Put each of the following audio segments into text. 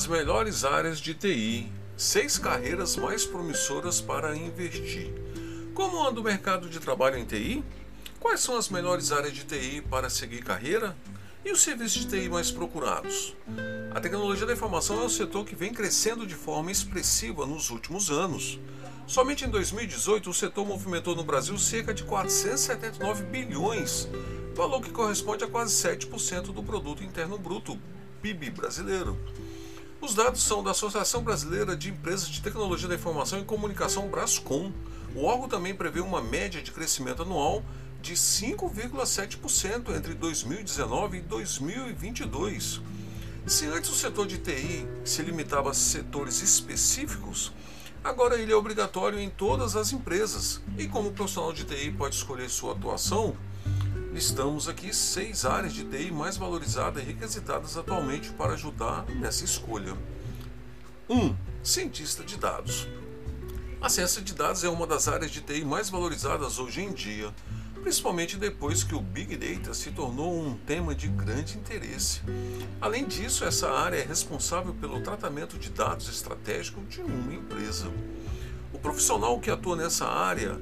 As melhores áreas de TI, seis carreiras mais promissoras para investir. Como anda o mercado de trabalho em TI? Quais são as melhores áreas de TI para seguir carreira? E os serviços de TI mais procurados? A tecnologia da informação é um setor que vem crescendo de forma expressiva nos últimos anos. Somente em 2018, o setor movimentou no Brasil cerca de 479 bilhões, valor que corresponde a quase 7% do produto interno bruto, PIB brasileiro. Os dados são da Associação Brasileira de Empresas de Tecnologia da Informação e Comunicação Brascom. O órgão também prevê uma média de crescimento anual de 5,7% entre 2019 e 2022. Se antes o setor de TI se limitava a setores específicos, agora ele é obrigatório em todas as empresas. E como o profissional de TI pode escolher sua atuação, Listamos aqui seis áreas de TI mais valorizadas e requisitadas atualmente para ajudar nessa escolha. 1. Um, cientista de dados. A ciência de dados é uma das áreas de TI mais valorizadas hoje em dia, principalmente depois que o Big Data se tornou um tema de grande interesse. Além disso, essa área é responsável pelo tratamento de dados estratégicos de uma empresa. O profissional que atua nessa área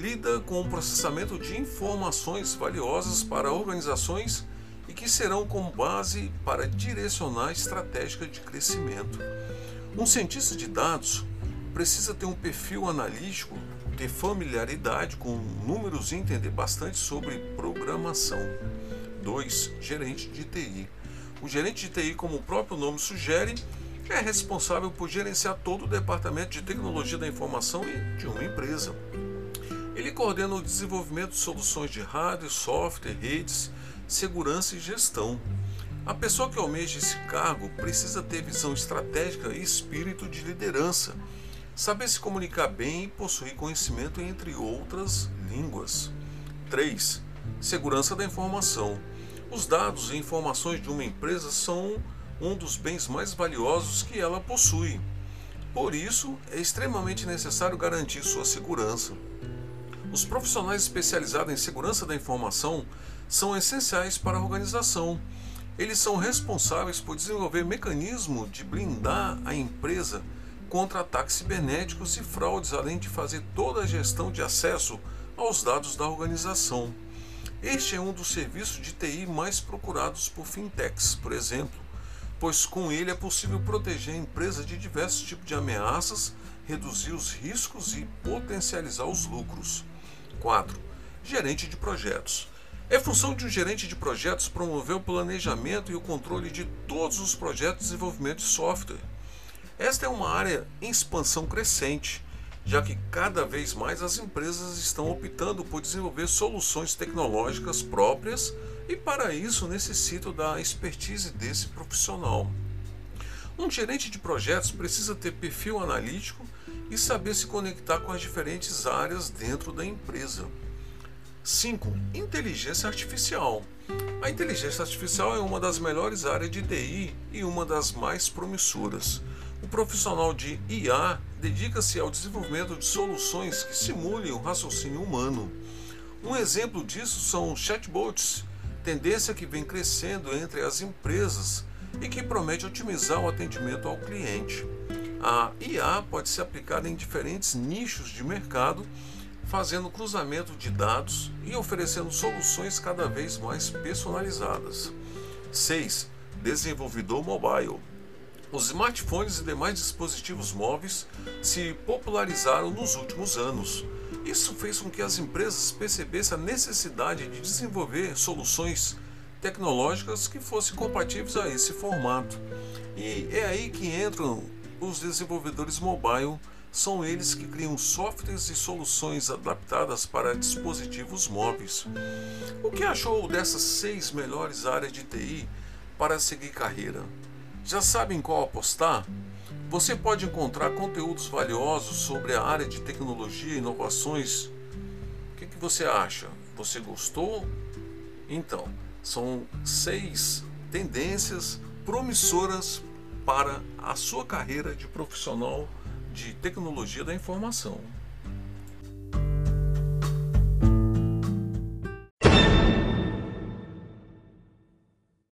lida com o processamento de informações valiosas para organizações e que serão como base para direcionar a estratégia de crescimento. Um cientista de dados precisa ter um perfil analítico, ter familiaridade com números e entender bastante sobre programação. 2. Gerente de TI. O gerente de TI, como o próprio nome sugere, é responsável por gerenciar todo o departamento de tecnologia da informação de uma empresa. Coordena o desenvolvimento de soluções de rádio, software, redes, segurança e gestão. A pessoa que almeja esse cargo precisa ter visão estratégica e espírito de liderança, saber se comunicar bem e possuir conhecimento entre outras línguas. 3. Segurança da informação. Os dados e informações de uma empresa são um dos bens mais valiosos que ela possui. Por isso, é extremamente necessário garantir sua segurança. Os profissionais especializados em segurança da informação são essenciais para a organização. Eles são responsáveis por desenvolver mecanismo de blindar a empresa contra ataques cibernéticos e fraudes, além de fazer toda a gestão de acesso aos dados da organização. Este é um dos serviços de TI mais procurados por fintechs, por exemplo, pois com ele é possível proteger a empresa de diversos tipos de ameaças, reduzir os riscos e potencializar os lucros. 4. Gerente de projetos. É função de um gerente de projetos promover o planejamento e o controle de todos os projetos de desenvolvimento de software. Esta é uma área em expansão crescente, já que cada vez mais as empresas estão optando por desenvolver soluções tecnológicas próprias e, para isso, necessitam da expertise desse profissional. Um gerente de projetos precisa ter perfil analítico e saber se conectar com as diferentes áreas dentro da empresa. 5. Inteligência artificial. A inteligência artificial é uma das melhores áreas de TI e uma das mais promissoras. O profissional de IA dedica-se ao desenvolvimento de soluções que simulem o raciocínio humano. Um exemplo disso são chatbots, tendência que vem crescendo entre as empresas e que promete otimizar o atendimento ao cliente. A IA pode ser aplicada em diferentes nichos de mercado, fazendo cruzamento de dados e oferecendo soluções cada vez mais personalizadas. 6. Desenvolvedor mobile. Os smartphones e demais dispositivos móveis se popularizaram nos últimos anos. Isso fez com que as empresas percebessem a necessidade de desenvolver soluções tecnológicas que fossem compatíveis a esse formato. E é aí que entram os desenvolvedores mobile, são eles que criam softwares e soluções adaptadas para dispositivos móveis. O que achou dessas seis melhores áreas de TI para seguir carreira? Já sabem qual apostar? Você pode encontrar conteúdos valiosos sobre a área de tecnologia e inovações. O que, que você acha? Você gostou? Então, são seis tendências promissoras para a sua carreira de profissional de tecnologia da informação.